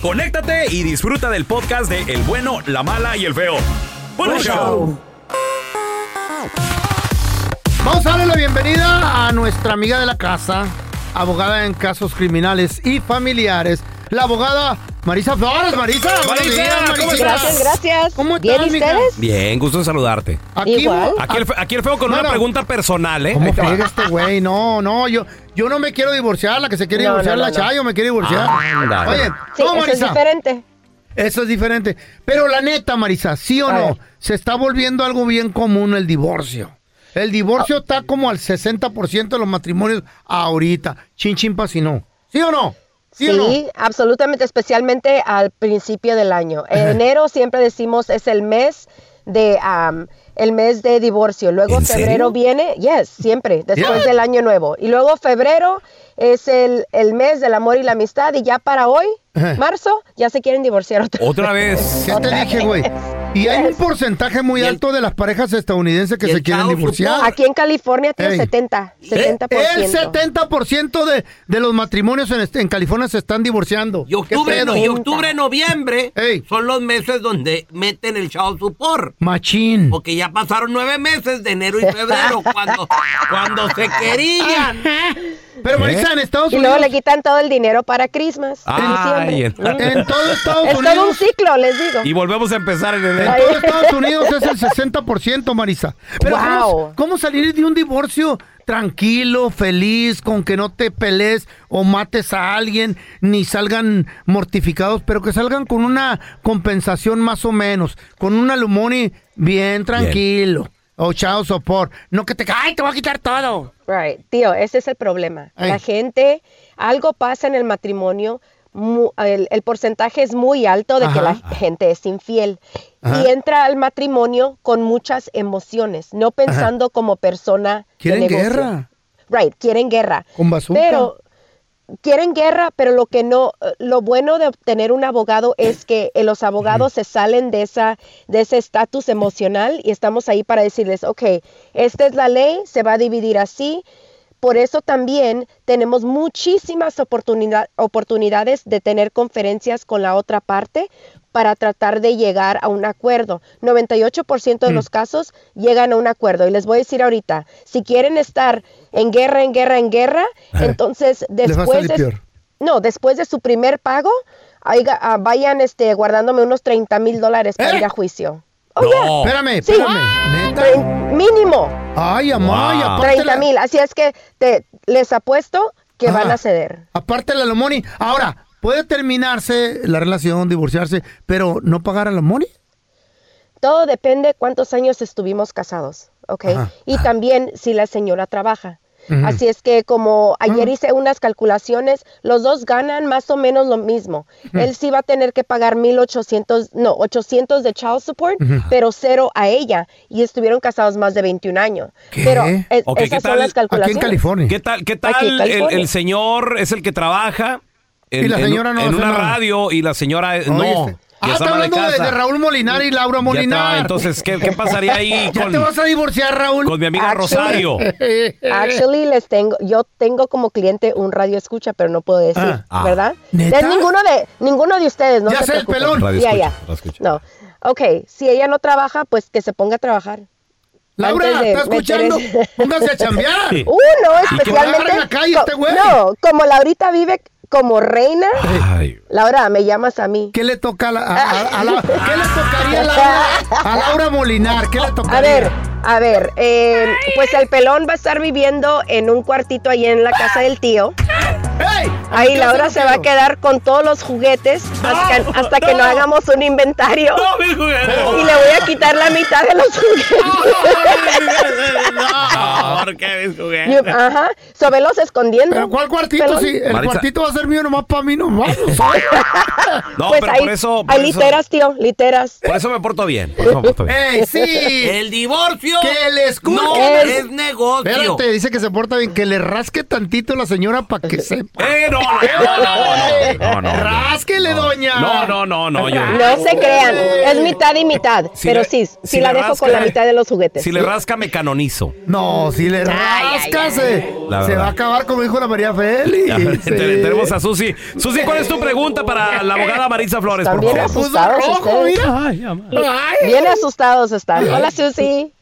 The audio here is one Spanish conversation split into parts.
conéctate y disfruta del podcast de El bueno, la mala y el feo. ¡Buen show. Vamos a darle la bienvenida a nuestra amiga de la casa, abogada en casos criminales y familiares, la abogada Marisa Flores. Marisa, buenos días, ¿cómo estás? Gracias, gracias. ¿Cómo ¿Bien estás, y mija? ustedes? Bien, gusto en saludarte. Aquí, Igual. Aquí el, fe- aquí el feo con No, una no. pregunta personal, ¿eh? ¿Cómo Ahí te va. friega este güey? No, no, yo, yo no me quiero divorciar. La que se quiere No, divorciar no, la no. Chayo me quiere divorciar. Ándale. Oye, Sí, no, eso es Marisa. diferente. Eso es diferente. Pero la neta, Marisa, ¿sí o A no? ver. Se está volviendo algo bien común el divorcio. El divorcio está como al 60% de los matrimonios ahorita. Chin, chin, pa' si no. ¿Sí o no? ¿Sí, Sí, o no? absolutamente, especialmente al principio del año. En enero siempre decimos es el mes de am, el mes de divorcio. Luego ¿En febrero serio? viene, yes, siempre, después Yeah. del año nuevo. Y luego febrero es el, el mes del amor y la amistad. Y ya para hoy, marzo, ya se quieren divorciar otra Otra vez. ¿Qué te dije, güey? Y hay un porcentaje muy alto de las parejas estadounidenses que se quieren divorciar. Aquí en California tiene Ey. 70, Eh, 70%. El 70% de, de los matrimonios en, este- en California se están divorciando. Y ¿Qué octubre, pedo? y octubre, noviembre Ey. son los meses donde meten el child support. Machín. Porque ya pasaron nueve meses de enero y febrero cuando, cuando se querían. Pero Marisa, en Estados Y Unidos... luego le quitan todo el dinero para Christmas. en diciembre. en- En todo Estados Es todo un Unidos... ciclo, les digo. Y volvemos a empezar en En enero. todo Estados Unidos es el 60%, Marisa. Pero ¿cómo, Wow. cómo salir de un divorcio tranquilo, feliz, con que no te pelees o mates a alguien, ni salgan mortificados, pero que salgan con una compensación más o menos, con un alimony bien tranquilo, o chao sopor, no que te ay, te voy a quitar todo. Right, tío, ese es el problema. La gente, algo pasa en el matrimonio, mu- el, el porcentaje es muy alto de que la gente es infiel Ajá. y entra al matrimonio con muchas emociones, no pensando como persona. de Quieren negocio. guerra. Right, quieren guerra. Con bazooka. Pero quieren guerra, pero lo que no, eh, lo bueno de obtener un abogado es que eh, los abogados se salen de esa, de ese estatus emocional y estamos ahí para decirles, ok, esta es la ley, se va a dividir así. Por eso también tenemos muchísimas oportunidad- oportunidades de tener conferencias con la otra parte para tratar de llegar a un acuerdo. 98% de Mm. los casos llegan a un acuerdo. Y les voy a decir ahorita, si quieren estar en guerra, en guerra, en guerra, entonces a después de, peor. no, después de su primer pago, ah, vayan este, guardándome unos 30 mil dólares para ¿Eh? ir a juicio. Oh, No. yeah. Espérame, Sí. espérame. ¿Neta? Trein- Mínimo Ay, amá, y Wow. aparte 30 la- mil. Así es que te, les apuesto que van Ajá. a ceder. Aparte el alimony. Ahora, puede terminarse la relación, divorciarse, pero no pagar alimony. Todo depende cuántos años estuvimos casados, ¿ok? Ajá. Y también si la señora trabaja. Así es que como ayer hice unas calculaciones, los dos ganan más o menos lo mismo. Él sí va a tener que pagar 1800, no, 800 de child support, pero cero a ella. Y estuvieron casados más de 21 años. Pero eh, Ok, ¿qué esas son tal? las calculaciones. ¿Qué tal? ¿Qué tal? El, el señor es el que trabaja. en- Y la en- señora no En una nada. radio y la señora eh, no. Ya Ah, es está hablando de, Raúl Molinar y Laura Ya Molinar. está, entonces, ¿qué, qué pasaría ahí ¿Ya con, te vas a divorciar, Raúl? con mi amiga Actually- Rosario? Actually, les tengo, yo tengo como cliente un radio escucha, pero no puedo decir, Ah. Ah. ¿verdad? ¿Neta? Es ninguno de, ninguno de ustedes, no Ya sé, el pelón. Radio Ya, escucha, ya. escucha. No. Ok, si ella no trabaja, pues que se ponga a trabajar. Laura, ¿estás escuchando? Póngase a chambear. Uh, no, Y que especialmente. agarre la calle co- este güey. No, como Laurita vive como reina. Laura, me llamas a mí. ¿Qué le toca a, la, a- a- a la- ¿Qué le tocaría a Laura, a Laura Molinar? ¿Qué le tocaría? A ver, a ver, eh, pues el pelón va a estar viviendo en un cuartito ahí en la casa del tío. Ahí ¿Qué Laura se va a quedar con todos los juguetes hasta, que, hasta que no hagamos un inventario. Y le voy a quitar la mitad de los juguetes. ¿Por qué mis juguetes? Ajá, sobelos escondiendo. ¿Pero cuál cuartito? Pelón. Sí, el Maritza. cuartito va a ser mío nomás para mí nomás. No, pues pero por eso. por hay eso- literas, tío, literas. Por eso me porto bien. Por eso me porto bien. ¡Ey, sí! El divorcio ¡Que le escuche! no Es- es negocio. Espérate, dice que se porta bien. Que le rasque tantito la señora para que sepa. Eh, no, no, no, no, no, no, no. ¡Rásquele, doña! No, no, no, no, yo. No se crean, es mitad y mitad. Si pero le- sí, sí si la le dejo con la mitad de los juguetes. Si le rasca, me canonizo. No, si le rasca, se, va a acabar como dijo la María Félix. Sí. te- Tenemos a Susi. Susi, ¿cuál es tu pregunta para la abogada Maritza Flores, por También favor? asustados ustedes. Bien asustados están. Hola, Susi.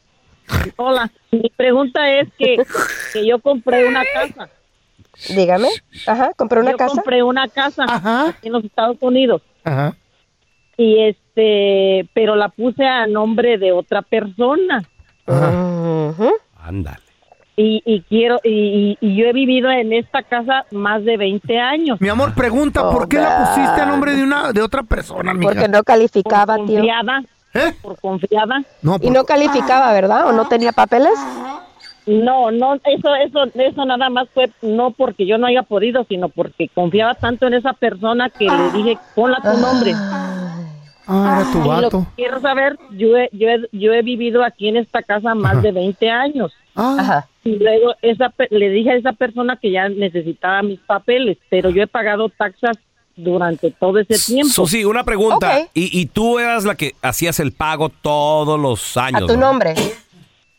Hola, mi pregunta es que, que yo compré una casa. Dígame. Ajá, compré una yo casa. compré una casa aquí en los Estados Unidos Ajá. y este, pero la puse a nombre de otra persona Ujú. Ándale. Y, y quiero y, y- y yo he vivido en esta casa más de 20 años. Mi amor, pregunta, ¿por qué la pusiste a nombre de una de otra persona, mija? Porque no calificaba, por tío. ¿Eh? por confiada. No, Y no calificaba, ¿verdad? ¿O no tenía papeles? No, no, eso, eso, eso nada más fue no porque yo no haya podido, sino porque confiaba tanto en esa persona que le dije, ponla tu nombre. Ah, era tu Y lo vato. que quiero saber, yo he, yo, he, yo he vivido aquí en esta casa más Ajá. de 20 años. Ah, Ajá. Y luego esa, pe- le dije a esa persona que ya necesitaba mis papeles, pero yo he pagado taxas durante todo ese tiempo. Susi, una pregunta. Y, y tú eras la que hacías el pago todos los A años. tu ¿no? nombre.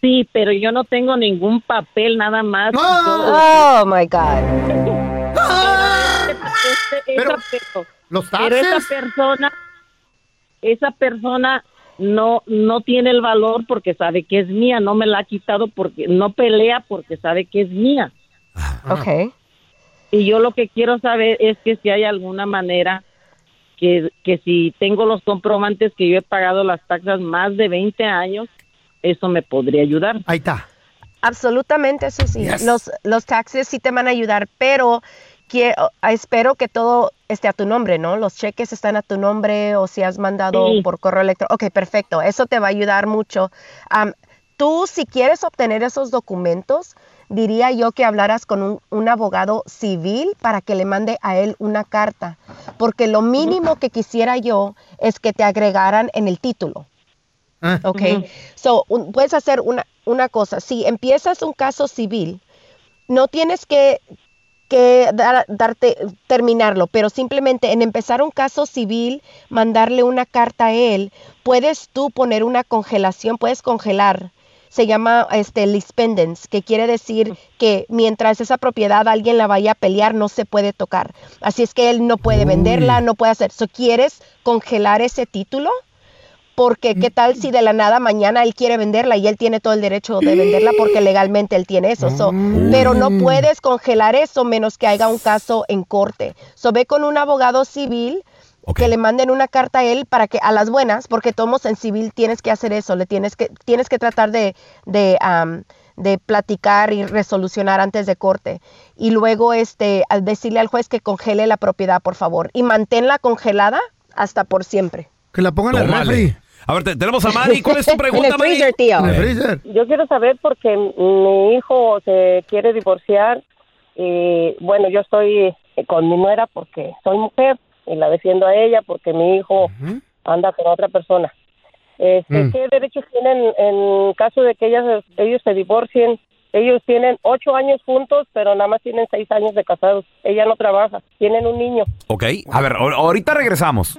Sí, pero yo no tengo ningún papel, nada más. Ah. Oh, my God. Yo- este- Pero- esa, pero- Los pero esa persona, esa persona no no tiene el valor porque sabe que es mía, no me la ha quitado porque no pelea porque sabe que es mía. Ok. Y yo lo que quiero saber es que si hay alguna manera que, que si tengo los comprobantes que yo he pagado las taxas más de 20 años, eso me podría ayudar. Ahí está. Absolutamente, eso sí. Yes. Los, los taxes sí te van a ayudar, pero quiero, espero que todo esté a tu nombre, ¿no? Los cheques están a tu nombre o si has mandado Sí. por correo electrónico. Ok, perfecto. Eso te va a ayudar mucho. Tú, si quieres obtener esos documentos, diría yo que hablaras con un, un abogado civil para que le mande a él una carta, porque lo mínimo que quisiera yo es que te agregaran en el título. Ah. Ok, so un- puedes hacer una, una cosa, si empiezas un caso civil, no tienes que, que dar- darte, terminarlo, pero simplemente en empezar un caso civil, mandarle una carta a él, puedes tú poner una congelación, puedes congelar. Se llama este lease pendants, que quiere decir que mientras esa propiedad alguien la vaya a pelear, no se puede tocar. Así es que él no puede venderla, no puede hacer. So, ¿Quieres congelar ese título? Porque qué tal si de la nada mañana él quiere venderla y él tiene todo el derecho de venderla porque legalmente él tiene eso. So, Pero no puedes congelar eso menos que haya un caso en corte. So ve con un abogado civil que le manden una carta a él para que a las buenas, porque todos en civil tienes que hacer eso, le tienes que tienes que tratar de de, de platicar y resolucionar antes de corte y luego este al decirle al juez que congele la propiedad, por favor, y manténla congelada hasta por siempre. Que la pongan en el Tómale. refri. A ver, te- tenemos a Mari. ¿Cuál es tu En pregunta, el Mari? freezer, tío. En el freezer. Yo quiero saber porque mi hijo se quiere divorciar y bueno, yo estoy con mi nuera porque soy mujer y la defiendo a ella porque mi hijo anda con otra persona. Este, Mm. ¿Qué derechos tienen en caso de que ellas, ellos se divorcien? Ellos tienen ocho años juntos, pero nada más tienen seis años de casados. Ella no trabaja, tienen un niño. Ok, a ver, ahor- ahorita regresamos.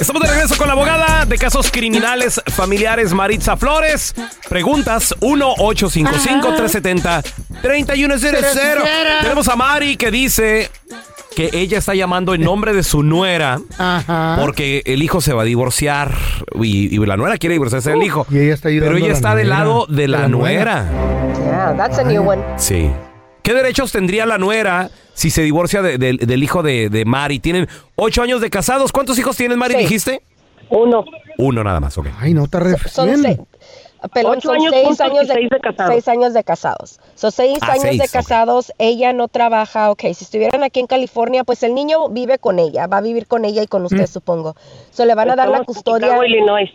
Estamos de regreso con la abogada de casos criminales familiares Maritza Flores. Preguntas 1-855-370-3100. Tenemos a Mari que dice que ella está llamando en nombre de su nuera Ajá. porque el hijo se va a divorciar y, y la nuera quiere divorciarse del hijo. Y ella está ayudando Pero a ella la está del nuera, lado de la, nuera. Yeah, that's a new one. Sí. ¿Qué derechos tendría la nuera si se divorcia de- de- del hijo de, de Mari? Tienen ocho años de casados. ¿Cuántos hijos tienen, Mari? Seis. Dijiste. Uno. Uno nada más, ok. Ay, no, re Son, bien. seis, pelón, Ocho son años seis juntos años de, seis de casados. seis años de casados. Son seis Ah, años seis, de ok. casados. Ella no trabaja. Ok, si estuvieran aquí en California, pues el niño vive con ella. Va a vivir con ella y con usted, supongo. So le van a dar la Estamos en custodia. Chicago, Illinois.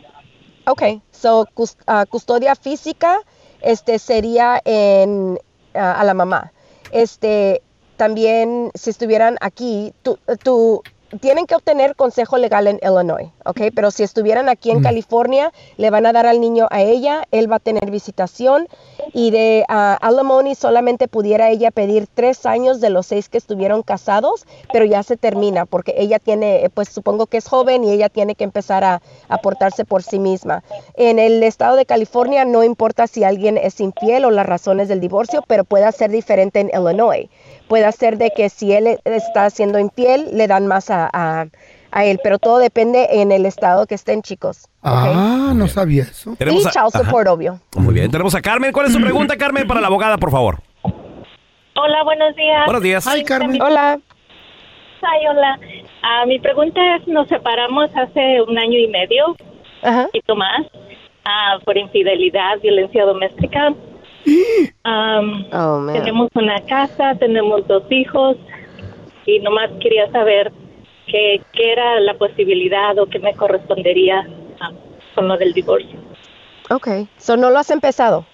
Ok, so cus- ah, custodia física este sería en ah, a la mamá. Este también si estuvieran aquí, tú, tú tienen que obtener consejo legal en Illinois, ¿ok? Pero si estuvieran aquí en California, le van a dar al niño a ella, él va a tener visitación y de ah, alimony solamente pudiera ella pedir tres años de los seis que estuvieron casados, pero ya se termina porque ella tiene, eh, pues supongo que es joven y ella tiene que empezar a, a portarse por sí misma. En el estado de California no importa si alguien es infiel o las razones del divorcio, pero puede ser diferente en Illinois. Puede ser de que si él está siendo infiel, le dan más a, a- a él, pero todo depende en el estado que estén, chicos. Ah, no sabía eso. Y Tenemos a- child Ajá. support, obvio. Muy bien. Tenemos a Carmen. ¿Cuál es su pregunta, Carmen, para la abogada, por favor? Hola, buenos días. Buenos días. Carmen. Hola. Ay, hola. Ah, mi pregunta es, nos separamos hace un año y medio, Ajá. un poquito más, ah, por infidelidad, violencia doméstica. Oh, man. tenemos una casa, tenemos dos hijos y nomás quería saber qué, qué era la posibilidad o qué me correspondería con lo del divorcio. Ok. So, ¿no lo has empezado?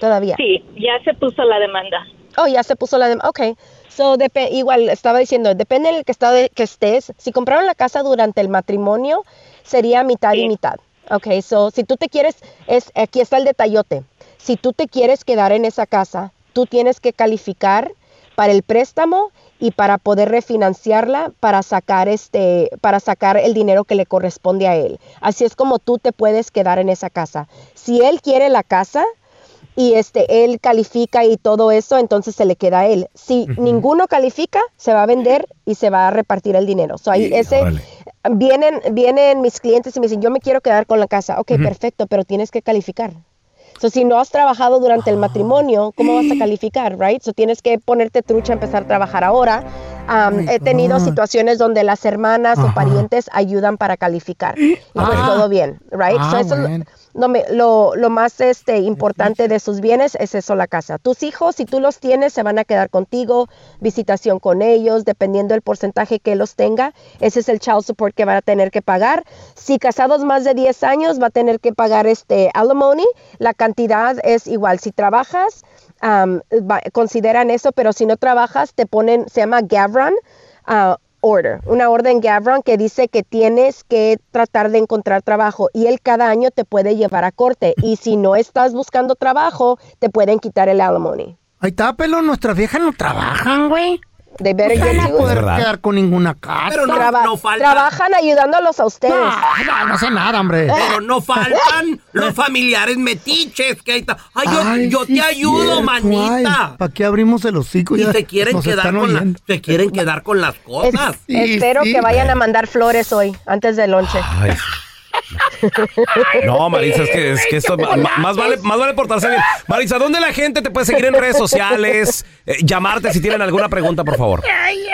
Todavía. Sí, ya se puso la demanda. Oh, ya se puso la demanda. Ok. So, igual estaba diciendo, depende del que estado de- que estés. Si compraron la casa durante el matrimonio, sería mitad y mitad. Ok, so si tú te quieres, es, aquí está el detallote. Si tú te quieres quedar en esa casa, tú tienes que calificar para el préstamo y para poder refinanciarla para sacar este para sacar el dinero que le corresponde a él. Así es como tú te puedes quedar en esa casa. Si él quiere la casa, y este él califica y todo eso, entonces se le queda a él. Si ninguno califica, se va a vender y se va a repartir el dinero. So, ahí ese. Vienen vienen mis clientes y me dicen, "Yo me quiero quedar con la casa." Ok, perfecto, pero tienes que calificar. So, si no has trabajado durante el matrimonio, ¿cómo vas a calificar, right? So, tienes que ponerte trucha, empezar a trabajar ahora. Um, my he tenido God. situaciones donde las hermanas o parientes ayudan para calificar. Y pues Ah. todo bien, right? Ah, So, eso es lo- lo, lo más este, importante de sus bienes es eso, la casa. Tus hijos, si tú los tienes, se van a quedar contigo, visitación con ellos, dependiendo del porcentaje que los tenga. Ese es el child support que van a tener que pagar. Si casados más de 10 años, va a tener que pagar este alimony. La cantidad es igual. Si trabajas, va- consideran eso, pero si no trabajas, te ponen, se llama Gavron. ah, order, una orden Gavron que dice que tienes que tratar de encontrar trabajo y él cada año te puede llevar a corte y si no estás buscando trabajo te pueden quitar el alimony. Ahí está. Nuestras viejas no trabajan, güey. They better No get it. poder verdad. quedar con ninguna casa. Pero no, Traba- no falta. Trabajan ayudándolos a ustedes. No, no, no sé nada, hombre. Pero no faltan los familiares metiches que ahí está. Ay, yo, Ay, yo sí te ayudo, cierto, manita. ¿Para qué abrimos el hocico? Y Ya se quieren nos quedar están con la- se quieren quedar con las Es- cosas. Sí, espero sí. que vayan a mandar flores hoy, antes del lonche. Ay. No, Marisa, es que, es que esto más vale, más vale portarse bien. Marisa, ¿dónde la gente te puede seguir en redes sociales? Eh, llamarte si tienen alguna pregunta, por favor.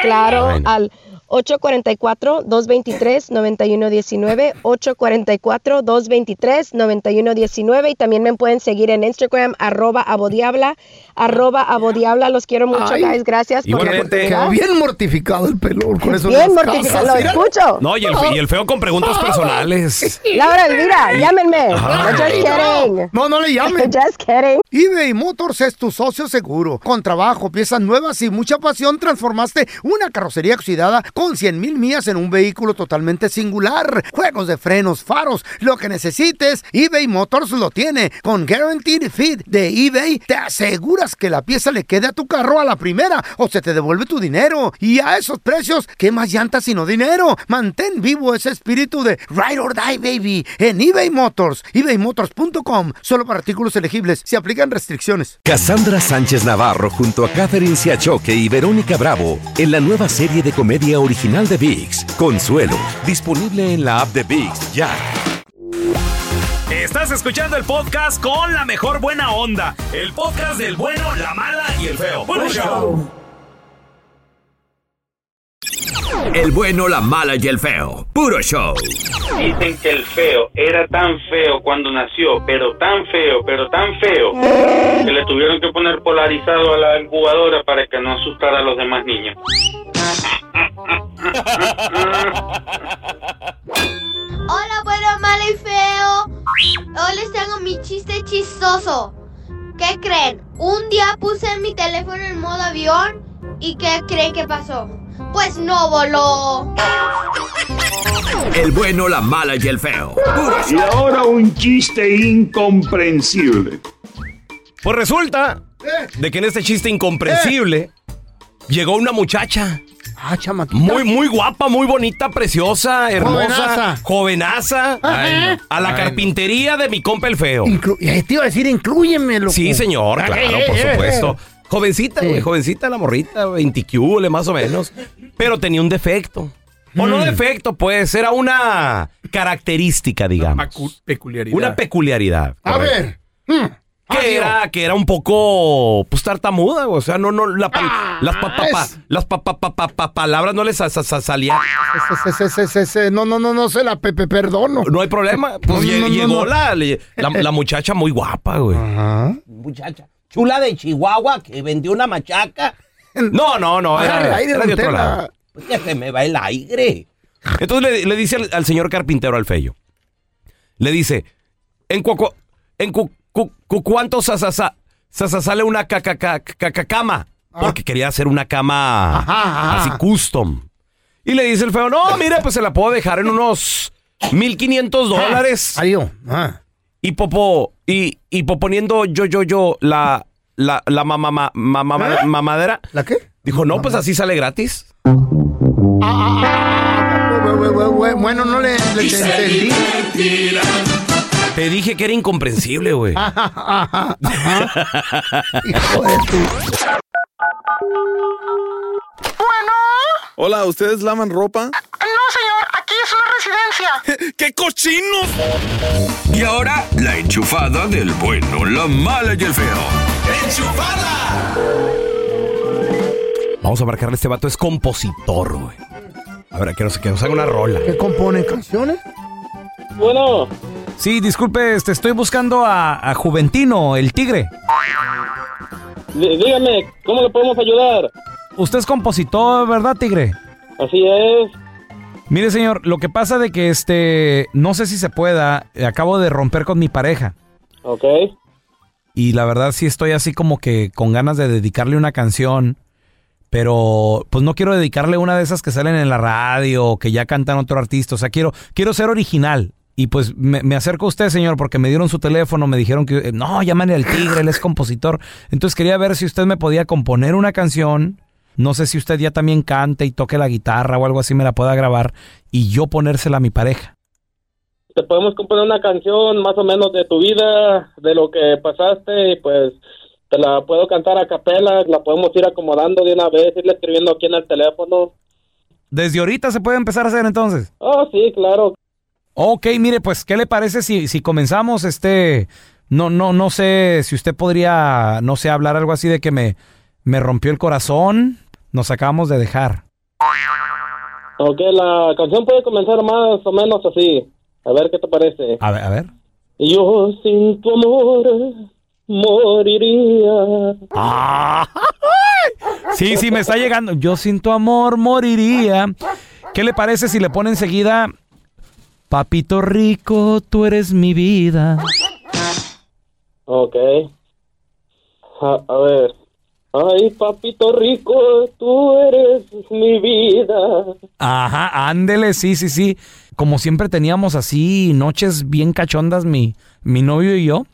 Claro, al 844-223-9119, 844-223-9119 y también me pueden seguir en Instagram, arroba abodiabla, arroba abodiabla. Los quiero mucho, Ay. guys. Gracias por la oportunidad. Bien mortificado el pelón con eso. Bien mortificado, lo escucho. No, y el, y el feo con preguntas personales. Laura Elvira, llámenme. Ay. Just kidding. No, no le llamen. Just kidding. eBay Motors es tu socio seguro. Con trabajo, piezas nuevas y mucha pasión, transformaste una carrocería oxidada con 100 mil millas en un vehículo totalmente singular. Juegos de frenos, faros, lo que necesites, eBay Motors lo tiene. Con Guaranteed Fit de eBay, te aseguras que la pieza le quede a tu carro a la primera o se te devuelve tu dinero. Y a esos precios, ¿qué más llantas sino dinero? Mantén vivo ese espíritu de Ride or Die, baby, en eBay Motors. ebaymotors.com. Solo para artículos elegibles. Se aplican restricciones. Cassandra Sánchez Navarro junto a Catherine Siachoque y Verónica Bravo en la nueva serie de comedia original de VIX, Consuelo, disponible en la app de VIX ya. Estás escuchando el podcast con la mejor buena onda. El podcast del bueno, la mala y el feo. Bueno, show. El bueno, la mala y el feo. Puro show. Dicen que el feo era tan feo cuando nació, pero tan feo, pero tan feo, que le tuvieron que poner polarizado a la incubadora para que no asustara a los demás niños. Hola, bueno, malo y feo. Hoy les tengo mi chiste chistoso. ¿Qué creen? Un día puse mi teléfono en modo avión y ¿qué creen que pasó? Pues no voló. El bueno, la mala y el feo. Y ahora un chiste incomprensible. Pues resulta de que en este chiste incomprensible llegó una muchacha. Ah, chamaquita. Muy, muy guapa, muy bonita, preciosa, hermosa, Jovenaza. jovenaza, Ay, a la ay. carpintería de mi compa el feo. Inclu- te iba a decir, inclúyeme, loco. Sí, señor, claro, eh, por eh, supuesto. eh. Jovencita, Sí. güey, jovencita la morrita, 20 más o menos. Pero tenía un defecto. O no Mm. defecto, pues, era una característica, digamos. peculiaridad. Una peculiaridad. A correcto. ver. mm, Que era, que era un poco, pues, tartamuda, güey. o sea, no, no, la pal- las, pa- pa- pa- es- las pa- pa- pa- pa- pa- palabras no les sa- sa- sa- salían. Se- se- se- se- se- No, no, no, no se la pepe perdono. No hay problema. Pues No, no, lle- no, no, llegó no. La, la, la muchacha muy guapa, güey. Ajá. Muchacha chula de Chihuahua que vendió una machaca. No, no, no. Era, el aire, era don de otro Tela. lado. Pues que se me va el aire. Entonces le, le dice al, al señor carpintero, al feyo. Le dice, en, cuaco- en cu- cu- cu- cuánto sa- sa- sa- sa- sa- sale una ca- ca- ca- ca- ca- cama? Porque quería hacer una cama Ajá, ajá. así custom. Y le dice el feo, no, mire, pues se la puedo dejar en unos 1500 dólares. Adiós. Ah. Y popo, y, y poponiendo yo, yo, yo, la, la, la ma- ma- ma- ma- ¿Eh? mamadera. ¿La qué? Dijo, no, pues así sale gratis. Ah, ah, ah, bu- bu- bu- bu- Bueno, no le, le entendí. Te dije que era incomprensible, güey. Ajá, ajá, ajá. Hijo de tu- Hola, ¿ustedes lavan ropa? No, señor, aquí es una residencia. ¡Qué cochinos! Y ahora, la enchufada del bueno, la mala y el feo. Vamos a marcarle a este vato, es compositor, güey. A ver, que nos, que nos haga una rola. ¿Qué compone canciones? Bueno, Sí, disculpe, este, estoy buscando a, a Juventino, el tigre. dí- dígame, ¿cómo le podemos ayudar? Usted es compositor, ¿verdad, tigre? Así es. Mire, señor, lo que pasa de que este, no sé si se pueda, eh, acabo de romper con mi pareja Ok. y la verdad sí estoy así como que con ganas de dedicarle una canción, pero pues no quiero dedicarle una de esas que salen en la radio o que ya cantan otro artista, o sea, quiero quiero ser original. Y pues me, me acerco a usted, señor, porque me dieron su teléfono, me dijeron que, no, llámale al tigre, él es compositor. Entonces quería ver si usted me podía componer una canción. No sé si usted ya también cante y toque la guitarra o algo así, me la pueda grabar y yo ponérsela a mi pareja. Te podemos componer una canción más o menos de tu vida, de lo que pasaste, y pues te la puedo cantar a capela, la podemos ir acomodando de una vez, irle escribiendo aquí en el teléfono. Desde ahorita se puede empezar a hacer entonces. Oh, sí, claro. Ok, mire, pues, ¿qué le parece si, si comenzamos este... No, no, no sé si usted podría, no sé, hablar algo así de que me, me rompió el corazón. Nos acabamos de dejar. Ok, la canción puede comenzar más o menos así. A ver qué te parece. A ver, a ver. Yo sin tu amor moriría. Ah. Sí, sí, me está llegando. Yo sin tu amor moriría. ¿Qué le parece si le pone enseguida, Papito rico, tú eres mi vida? Ok. A, a ver. Ay, papito rico, tú eres mi vida. Ajá, ándele, sí, sí, sí. Como siempre teníamos así noches bien cachondas mi, mi novio y yo.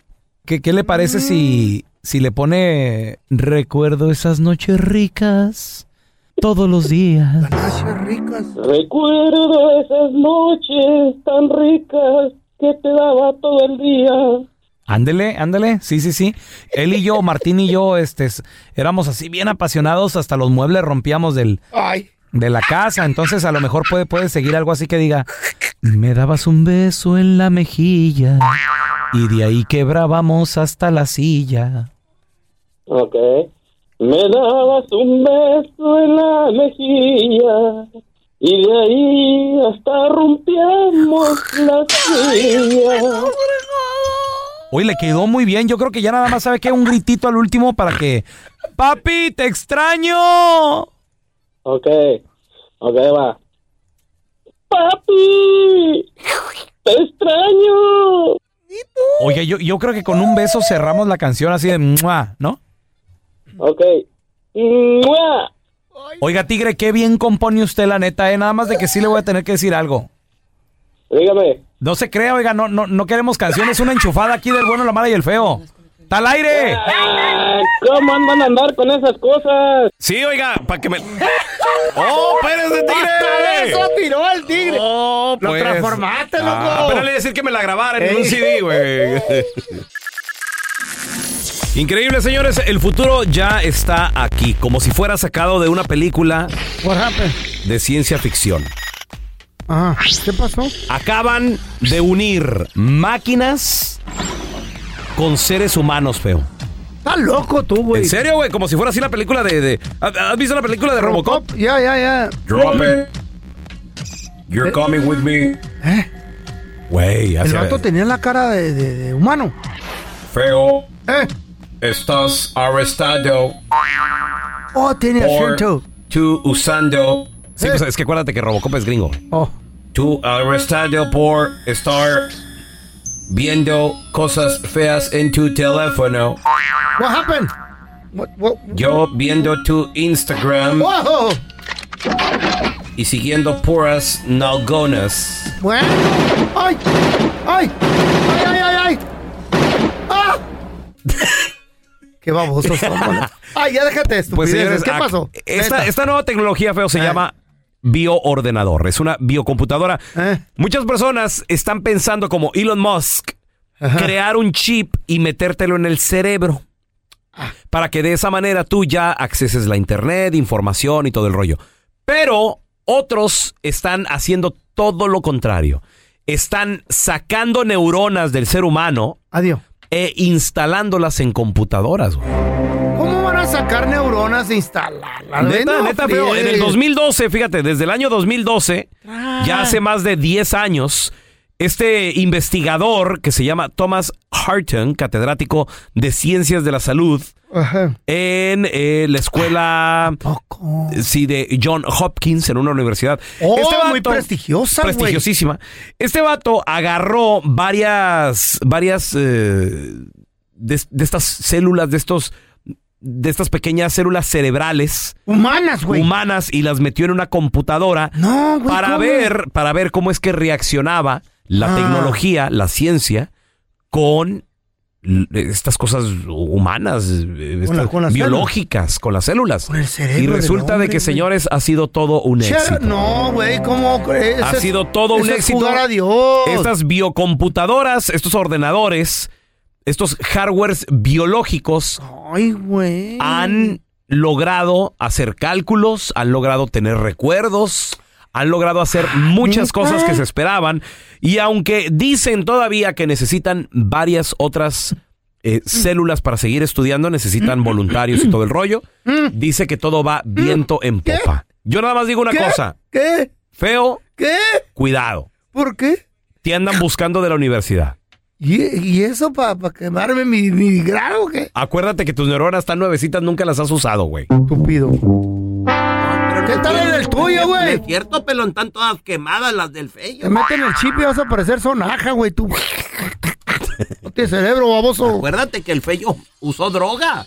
¿Qué, qué le parece si, si le pone recuerdo esas noches ricas todos los días? Recuerdo esas noches tan ricas que te daba todo el día. Ándele, ándele, sí, sí, sí. Él y yo, Martín y yo, este, éramos así bien apasionados, hasta los muebles rompíamos del, Ay. de la casa. Entonces a lo mejor puede, puede seguir algo así que diga, me dabas un beso en la mejilla y de ahí quebrábamos hasta la silla. Ok. Me dabas un beso en la mejilla y de ahí hasta rompíamos la silla. Hoy le quedó muy bien. Yo creo que ya nada más sabe que un gritito al último para que. ¡Papi, te extraño! Ok. Ok, va. Papi, te extraño. Oye, yo, yo creo que con un beso cerramos la canción así de ¡mua! ¿no? Ok. ¡Mua! Oiga, Tigre, qué bien compone usted, la neta, ¿eh? Nada más de que sí le voy a tener que decir algo. Dígame. No se crea, oiga, no, no, no queremos canciones, una enchufada aquí del bueno, la mala y el feo. ¡Está al aire! Ah, ¿Cómo andan a andar con esas cosas? Sí, oiga, para que me. ¡Oh, espérense, tigre! ¡Eso tiró el tigre! Oh, Lo pues. transformaste, loco. Ah, pero le decir que me la grabaran en un. CD, güey. Increíble, señores. El futuro ya está aquí, como si fuera sacado de una película de ciencia ficción. Ajá. ¿Qué pasó? Acaban de unir máquinas con seres humanos, feo. Estás loco tú, güey. ¿En serio, güey? Como si fuera así la película de... de- ¿Has visto la película de Robocop? Ya, ya, ya. Drop it. You're coming with me. Güey, El así- vato tenía la cara de, de- de humano. Feo. ¿Eh? Estás arrestado Oh, tiene acento. tú usando... Sí, pues es que acuérdate que Robocop es gringo. Oh. Tú arrestado por estar viendo cosas feas en tu teléfono. What happened? What, what? Yo viendo tu Instagram Wow. y siguiendo puras nalgonas. Bueno. ¡Ay! ¡Ay! ¡Ay, ay, ay, ay! ¡Ah! ¡Qué babosos somos! ¡Ay, ya déjate de Pues señores, ¿Qué pasó? Esta, nueva tecnología, feo, se llama bioordenador. Es una biocomputadora. Muchas personas están pensando como Elon Musk, crear un chip y metértelo en el cerebro. Para que de esa manera tú ya acceses la internet, información y todo el rollo. Pero otros están haciendo todo lo contrario. Están sacando neuronas del ser humano Adiós. E instalándolas en computadoras. güey. ¿Cómo van a sacar neuronas de instalarlas? Neta, No neta. En el friegues. 2012, fíjate, desde el año 2012, ya hace más de 10 años, este investigador que se llama Thomas Harton, catedrático de Ciencias de la Salud, Ajá. en eh, la escuela sí, de John Hopkins, en una universidad. Oh, muy prestigiosa, güey. Prestigiosísima. Este vato agarró varias, varias eh, de, de estas células, de estos de estas pequeñas células cerebrales Humanas, güey. humanas y las metió en una computadora No, güey, para ¿cómo? ver para ver cómo es que reaccionaba la Ah. tecnología, la ciencia con estas cosas humanas, eh, Con la- estas con las biológicas, con las células. cerebro y resulta de hombre, que, señores, ha sido todo un éxito. No, güey, ¿cómo crees? Ha sido todo un éxito. jugar a Dios. Estas biocomputadoras, estos ordenadores, estos hardwares biológicos Ay, güey. han logrado hacer cálculos, han logrado tener recuerdos, han logrado hacer muchas cosas que se esperaban. Y aunque dicen todavía que necesitan varias otras eh, células para seguir estudiando, necesitan voluntarios y todo el rollo, dice que todo va viento en popa. Yo nada más digo una ¿Qué? cosa. ¿Qué? Feo, ¿Qué? cuidado. ¿Por qué? Te andan buscando de la universidad. ¿Y, y eso para quemarme mi, mi grado o qué? Acuérdate que tus neuronas están nuevecitas, nunca las has usado, güey. Estúpido. ¿Qué tal en el tuyo, güey? Es cierto, pelón, están todas quemadas las del Te fello. meten el chip y vas a parecer sonaja, güey, tú. No tienes cerebro, baboso. Acuérdate que el fello usó droga.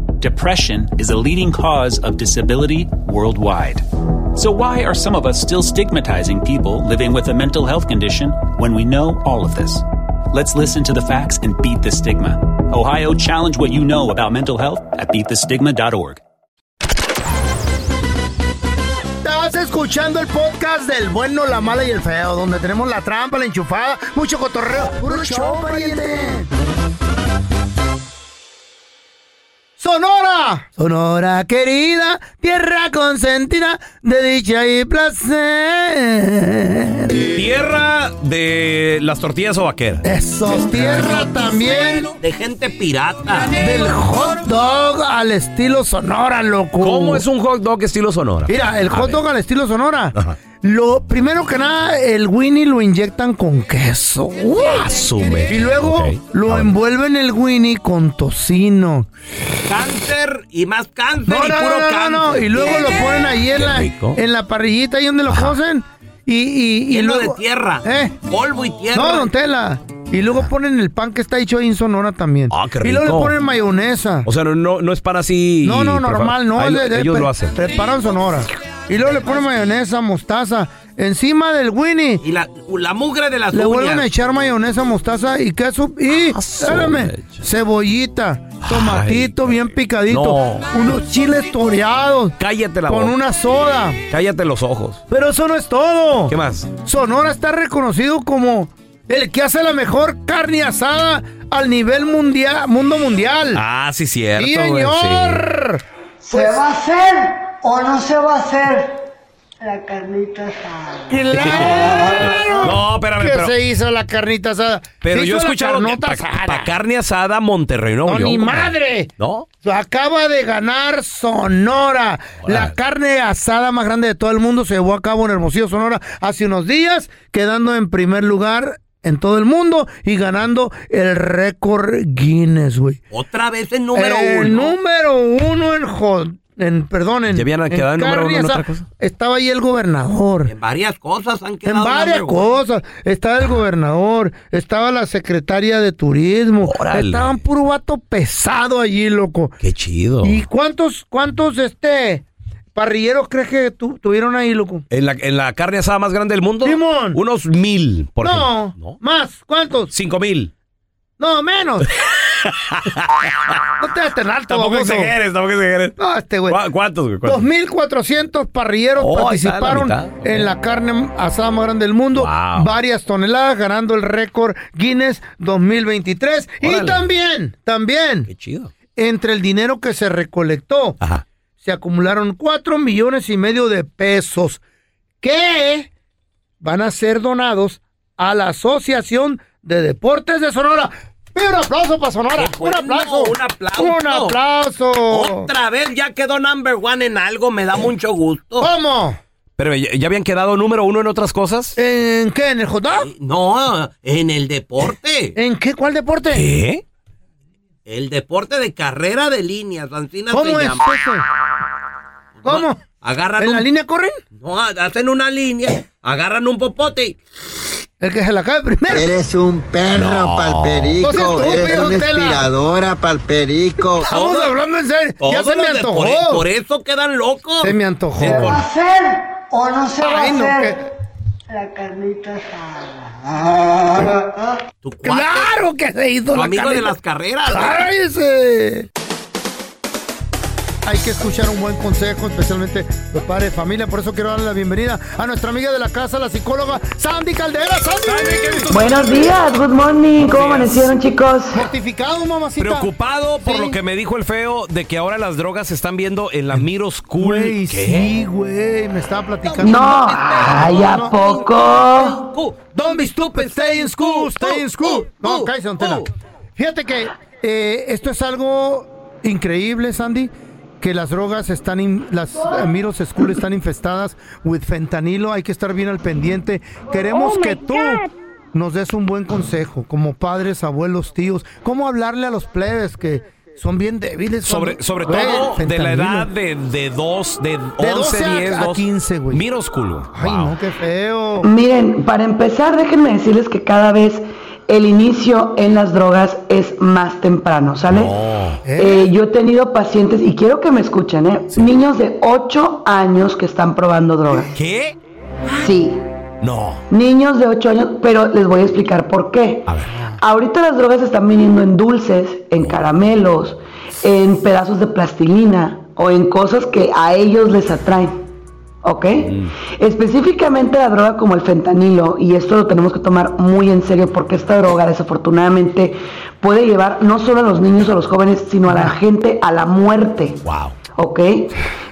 Depression is a leading cause of disability worldwide. So, why are some of us still stigmatizing people living with a mental health condition when we know all of this? Let's listen to the facts and beat the stigma. Ohio, challenge what you know about mental health at beatthestigma.org. Estás escuchando el podcast del bueno, la mala y el feo, donde tenemos la trampa, la enchufada, mucho cotorreo. ¡Puro show, pariente! ¡Sonora! Sonora querida, tierra consentida de dicha y placer. Tierra de las tortillas o vaqueras. Eso, tierra también De gente pirata. del hot dog al estilo Sonora, loco. ¿Cómo es un hot dog estilo sonora? Mira, el A hot ver. dog al estilo Sonora. Lo primero que nada, el Winnie lo inyectan con queso. Asume. Y luego lo envuelven el Winnie con tocino. Cáncer y más cáncer No, y no, puro no, no, cáncer. no. Y luego lo ponen ahí en la, rico. en la parrillita, ahí donde lo cocen. Y, y, y luego, de tierra. ¿Eh? Polvo y tierra. No, don Tela. Y luego ponen el pan que está hecho ahí en Sonora también. Ah, qué Y luego le rico. ponen mayonesa. O sea, no, no, no es para así. No, no, normal, no. Ahí lo- de- de- ellos lo hacen. Preparan Sonora. Y luego le ponen mayonesa, mostaza. Encima del Winnie. Y la, la mugre de las Le uñas. vuelven a echar mayonesa, mostaza y queso. Y, espérame, cebollita, tomatito bien picadito. No. Unos chiles toreados. Cállate la Con boca. una soda. Cállate los ojos. Pero eso no es todo. ¿Qué más? Sonora está reconocido como el que hace la mejor carne asada al nivel mundial, mundo mundial. Ah, sí, cierto. ¡Sí, güey, sí. señor! ¿Se va a hacer o no se va a hacer la carnita asada? ¡Claro! No, espérame, que pero- se hizo la carnita asada. Pero yo he escuchado que asada. carne asada Monterrey, ¿no? ¡No, Yo, ni como- madre! ¿No? Acaba de ganar Sonora. La carne asada más grande de todo el mundo se llevó a cabo en Hermosillo, Sonora, hace unos días, quedando en primer lugar en todo el mundo y ganando el récord Guinness, güey. Otra vez el número el uno. número uno en, en perdón, en, ¿Ya habían quedado en número carne uno en asada. otra cosa? Estaba ahí el gobernador. En varias cosas han quedado. En varias cosas. Estaba el gobernador, estaba la secretaria de turismo. Órale. Estaban puro vato pesado allí, loco. Qué chido. ¿Y cuántos, cuántos, este, parrilleros crees que tu- tuvieron ahí, loco? ¿En la, en la carne asada más grande del mundo? Simón. Unos mil, por no, ejemplo. más, ¿cuántos? Cinco mil. No, menos. no te vas tan alto, Tampoco exageres, tampoco exageres. No, este güey. ¿Cu- ¿Cuántos, güey? ¿Cuántos? 2.400 parrilleros Oh, la participaron en la carne asada más grande del mundo. Wow. Varias toneladas, ganando el récord Guinness 2023. Y Órale. también, también, Qué chido. entre el dinero que se recolectó, Ajá. se acumularon 4 millones y medio de pesos que van a ser donados a la Asociación de Deportes de Sonora. ¡Pide un aplauso para Sonora! ¡Un aplauso! un aplauso. ¡Un aplauso! Otra vez ya quedó number one en algo, me da mucho gusto. ¿Cómo? Pero ¿ya, habían quedado número uno en otras cosas? ¿En qué? ¿En el hot dog? No, en el deporte. ¿En qué? ¿Cuál deporte? ¿Qué? El deporte de carrera de líneas, Ancina ¿Cómo se es llama. eso? ¿Cómo? Agarran ¿En un- la línea corren? No, hacen una línea, agarran un popote y El que se la cae primero. Eres un perro, No. palperico. No seas Eres una inspiradora, palperico. Estamos hablando en serio. Ya se me antojó. por, e- por eso quedan locos. Se me antojó. ¿Se va a hacer o no se va Ay, no, a hacer la carnita asada? Claro que se hizo la amigo de carnita. las carreras. ¡Cállese! Hay que escuchar un buen consejo, especialmente los padres de familia. Por eso quiero darle la bienvenida a nuestra amiga de la casa, la psicóloga Sandy Caldera. Sandy, Buenos días, good morning. ¿Cómo amanecieron, chicos? Mortificado, mamacita. Preocupado por lo que me dijo el feo de que ahora las drogas se están viendo en la Miro School. Sí, güey, me estaba platicando. No, ay, ¿a poco? Don't be stupid, stay in school, stay in school. No, cállese, don Tela. Fíjate que eh, esto es algo increíble, Sandy, que las drogas están, in- las eh, Miros School están infestadas with fentanilo. Hay que estar bien al pendiente. Queremos Oh, que tú nos des un buen consejo, como padres, abuelos, tíos. ¿Cómo hablarle a los plebes que son bien débiles? Sobre, sobre Güey, todo de la edad de, de dos, de 11, 12 a- 10, a 12. 15, güey. Miro School. Ay, Wow. no, qué feo. Miren, para empezar, déjenme decirles que cada vez el inicio en las drogas es más temprano, ¿sale? Eh, yo he tenido pacientes, y quiero que me escuchen, ¿eh? Niños de 8 años que están probando drogas. ¿Qué? Sí. No. Niños de 8 años, pero les voy a explicar por qué. Ahorita las drogas están viniendo en dulces, en caramelos, en pedazos de plastilina o en cosas que a ellos les atraen. ¿Ok? Específicamente la droga como el fentanilo, y esto lo tenemos que tomar muy en serio porque esta droga desafortunadamente puede llevar no solo a los niños o a los jóvenes, sino a la gente a la muerte. Wow. ¿Ok?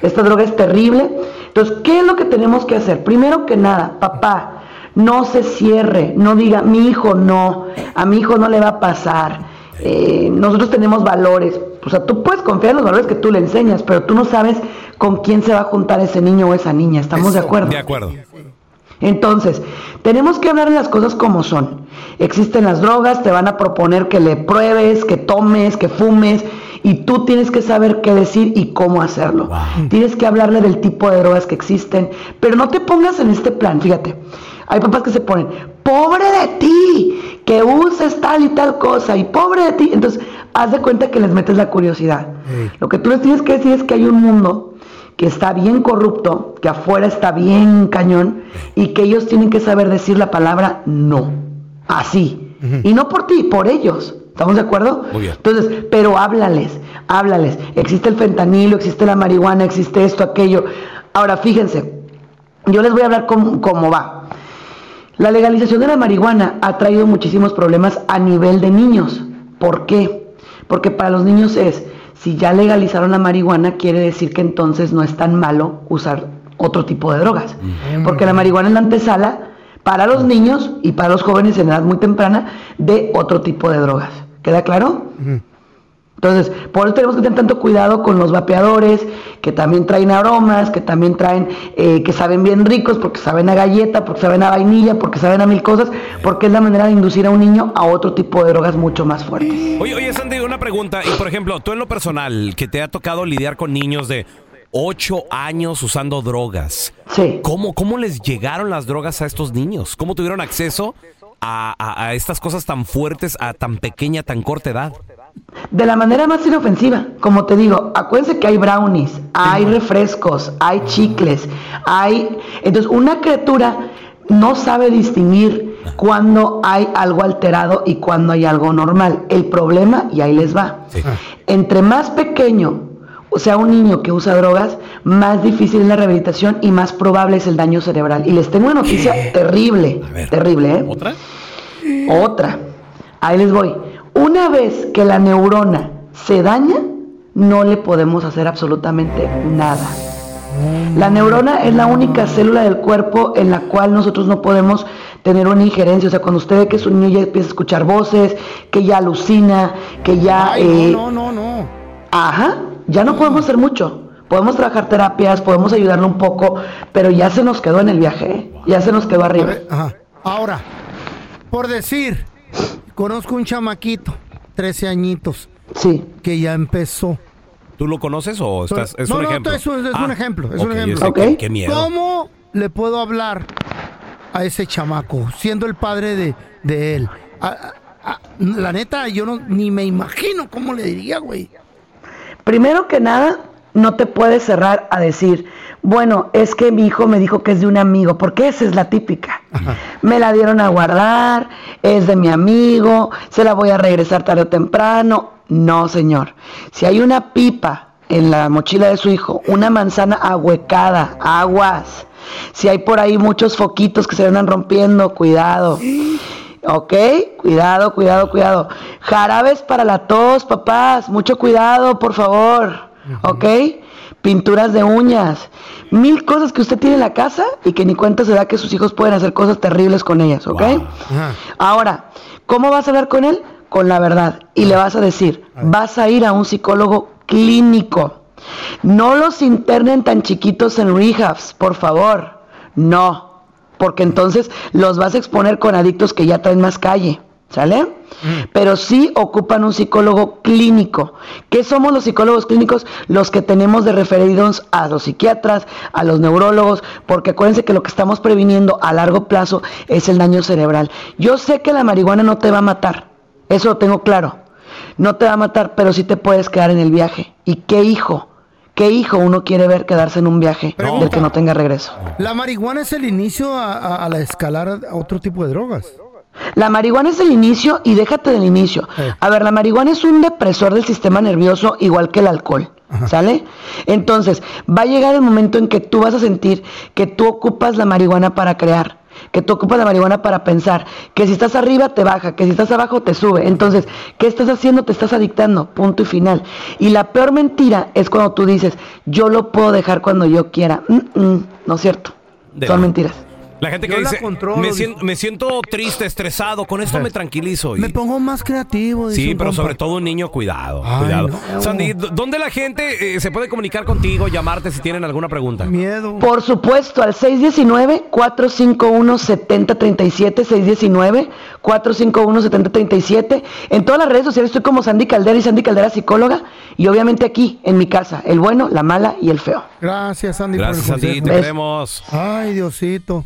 Esta droga es terrible. Entonces, ¿qué es lo que tenemos que hacer? Primero que nada, papá, no se cierre, no diga, mi hijo no, a mi hijo no le va a pasar. Eh, nosotros tenemos valores. O sea, tú puedes confiar en los valores que tú le enseñas, pero tú no sabes con quién se va a juntar ese niño o esa niña. ¿Estamos de acuerdo? De acuerdo. Entonces, tenemos que hablar de las cosas como son. Existen las drogas, te van a proponer que le pruebes, que tomes, que fumes, y tú tienes que saber qué decir y cómo hacerlo. Tienes que hablarle del tipo de drogas que existen, pero no te pongas en este plan, fíjate. Hay papás que se ponen, pobre de ti, que uses tal y tal cosa, y pobre de ti. Entonces, haz de cuenta que les metes la curiosidad. Lo que tú les tienes que decir es que hay un mundo que está bien corrupto, que afuera está bien cañón y que ellos tienen que saber decir la palabra no. Así. Y no por ti, por ellos. ¿Estamos de acuerdo? Muy bien. Entonces, pero háblales, háblales. Existe el fentanilo, existe la marihuana, existe esto, aquello. Ahora, fíjense, yo les voy a hablar cómo, cómo va. La legalización de la marihuana ha traído muchísimos problemas a nivel de niños. ¿Por qué? Porque para los niños es, si ya legalizaron la marihuana, quiere decir que entonces no es tan malo usar otro tipo de drogas. Porque la marihuana es la antesala para los niños y para los jóvenes en edad muy temprana de otro tipo de drogas. ¿Queda claro? Entonces, por eso tenemos que tener tanto cuidado con los vapeadores, que también traen aromas, que también traen, eh, que saben bien ricos, porque saben a galleta, porque saben a vainilla, porque saben a mil cosas, porque es la manera de inducir a un niño a otro tipo de drogas mucho más fuertes. Oye, oye, Sandy, una pregunta. Y por ejemplo, tú en lo personal, que te ha tocado lidiar con niños de 8 años usando drogas. Sí. ¿Cómo, ¿Cómo les llegaron las drogas a estos niños? ¿Cómo tuvieron acceso a, a- a estas cosas tan fuertes a tan pequeña, tan corta edad? De la manera más inofensiva, como te digo, acuérdense que hay brownies, hay refrescos, hay chicles, hay... Entonces, una criatura no sabe distinguir cuando hay algo alterado y cuando hay algo normal. El problema, y ahí les va, entre más pequeño o sea un niño que usa drogas, más difícil es la rehabilitación y más probable es el daño cerebral. Y les tengo una noticia terrible, terrible, ¿eh? ¿Otra? Otra. Ahí les voy. Una vez que la neurona se daña, no le podemos hacer absolutamente nada. La neurona es la única célula del cuerpo en la cual nosotros no podemos tener una injerencia. O sea, cuando usted ve que su niño ya empieza a escuchar voces, que ya alucina, que ya... eh, no, no, no. Ajá, ya no podemos hacer mucho. Podemos trabajar terapias, podemos ayudarle un poco, pero ya se nos quedó en el viaje, ¿eh? ya se nos quedó arriba. Ajá. Ahora, por decir, conozco un chamaquito, 13 añitos. Sí. Que ya empezó. ¿Tú lo conoces o estás, es no, un no, ejemplo? es un, es un Ah, ejemplo, es un ejemplo. sé, qué- qué miedo. ¿Cómo le puedo hablar a ese chamaco, siendo el padre de, de él? A- a- a- la neta, yo no, ni me imagino cómo le diría, güey. Primero que nada, no te puedes cerrar a decir, bueno, es que mi hijo me dijo que es de un amigo, porque esa es la típica. Me la dieron a guardar, es de mi amigo, se la voy a regresar tarde o temprano. No, señor. Si hay una pipa en la mochila de su hijo, una manzana ahuecada, aguas. Si hay por ahí muchos foquitos que se andan rompiendo, cuidado. ¿Ok? Cuidado, cuidado, cuidado. Jarabes para la tos, papás. Mucho cuidado, por favor. ¿Ok? Pinturas de uñas. Mil cosas que usted tiene en la casa y que ni cuenta se da que sus hijos pueden hacer cosas terribles con ellas. ¿Ok? Ahora, ¿cómo vas a hablar con él? Con la verdad. Y le vas a decir, vas a ir a un psicólogo clínico. No los internen tan chiquitos en rehabs, por favor. No. Porque entonces los vas a exponer con adictos que ya traen más calle. ¿Sale? Pero sí ocupan un psicólogo clínico. ¿Qué somos los psicólogos clínicos? Los que tenemos de referidos a los psiquiatras, a los neurólogos, porque acuérdense que lo que estamos previniendo a largo plazo es el daño cerebral. Yo sé que la marihuana no te va a matar, eso lo tengo claro. No te va a matar, pero sí te puedes quedar en el viaje. ¿Y qué hijo? ¿Qué hijo uno quiere ver quedarse en un viaje del que no tenga regreso? La marihuana es el inicio a, a- a la escalar a otro tipo de drogas. La marihuana es el inicio y déjate del inicio. A ver, la marihuana es un depresor del sistema nervioso igual que el alcohol. ¿Sale? Entonces, va a llegar el momento en que tú vas a sentir que tú ocupas la marihuana para crear, que tú ocupas la marihuana para pensar, que si estás arriba te baja, que si estás abajo te sube. Entonces, ¿qué estás haciendo? Te estás adictando, punto y final. Y la peor mentira es cuando tú dices, yo lo puedo dejar cuando yo quiera. Mm, mm, no es cierto. Son mentiras. La gente que Yo la dice, controlo, me, siento, me siento triste, estresado, con esto me tranquilizo. y- Me pongo más creativo. dice Sí, un pero compa. sobre todo un niño, cuidado, Ay, cuidado. no. Sandy, ¿dó- ¿dónde la gente eh, se puede comunicar contigo, llamarte si tienen alguna pregunta? Miedo. Por supuesto, al 619-451-7037, 619-451-7037. En todas las redes sociales estoy como Sandy Caldera y Sandy Caldera psicóloga. Y obviamente aquí, en mi casa, el bueno, la mala y el feo. Gracias, Andy, Gracias, por el Sandy, consejo. te queremos. Ay, Diosito.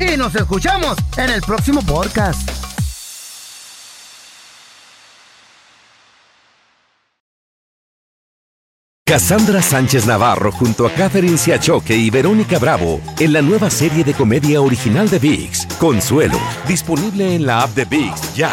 Y nos escuchamos en el próximo podcast. Cassandra Sánchez Navarro junto a Catherine Siachoque y Verónica Bravo en la nueva serie de comedia original de VIX, Consuelo, disponible en la app de VIX ya.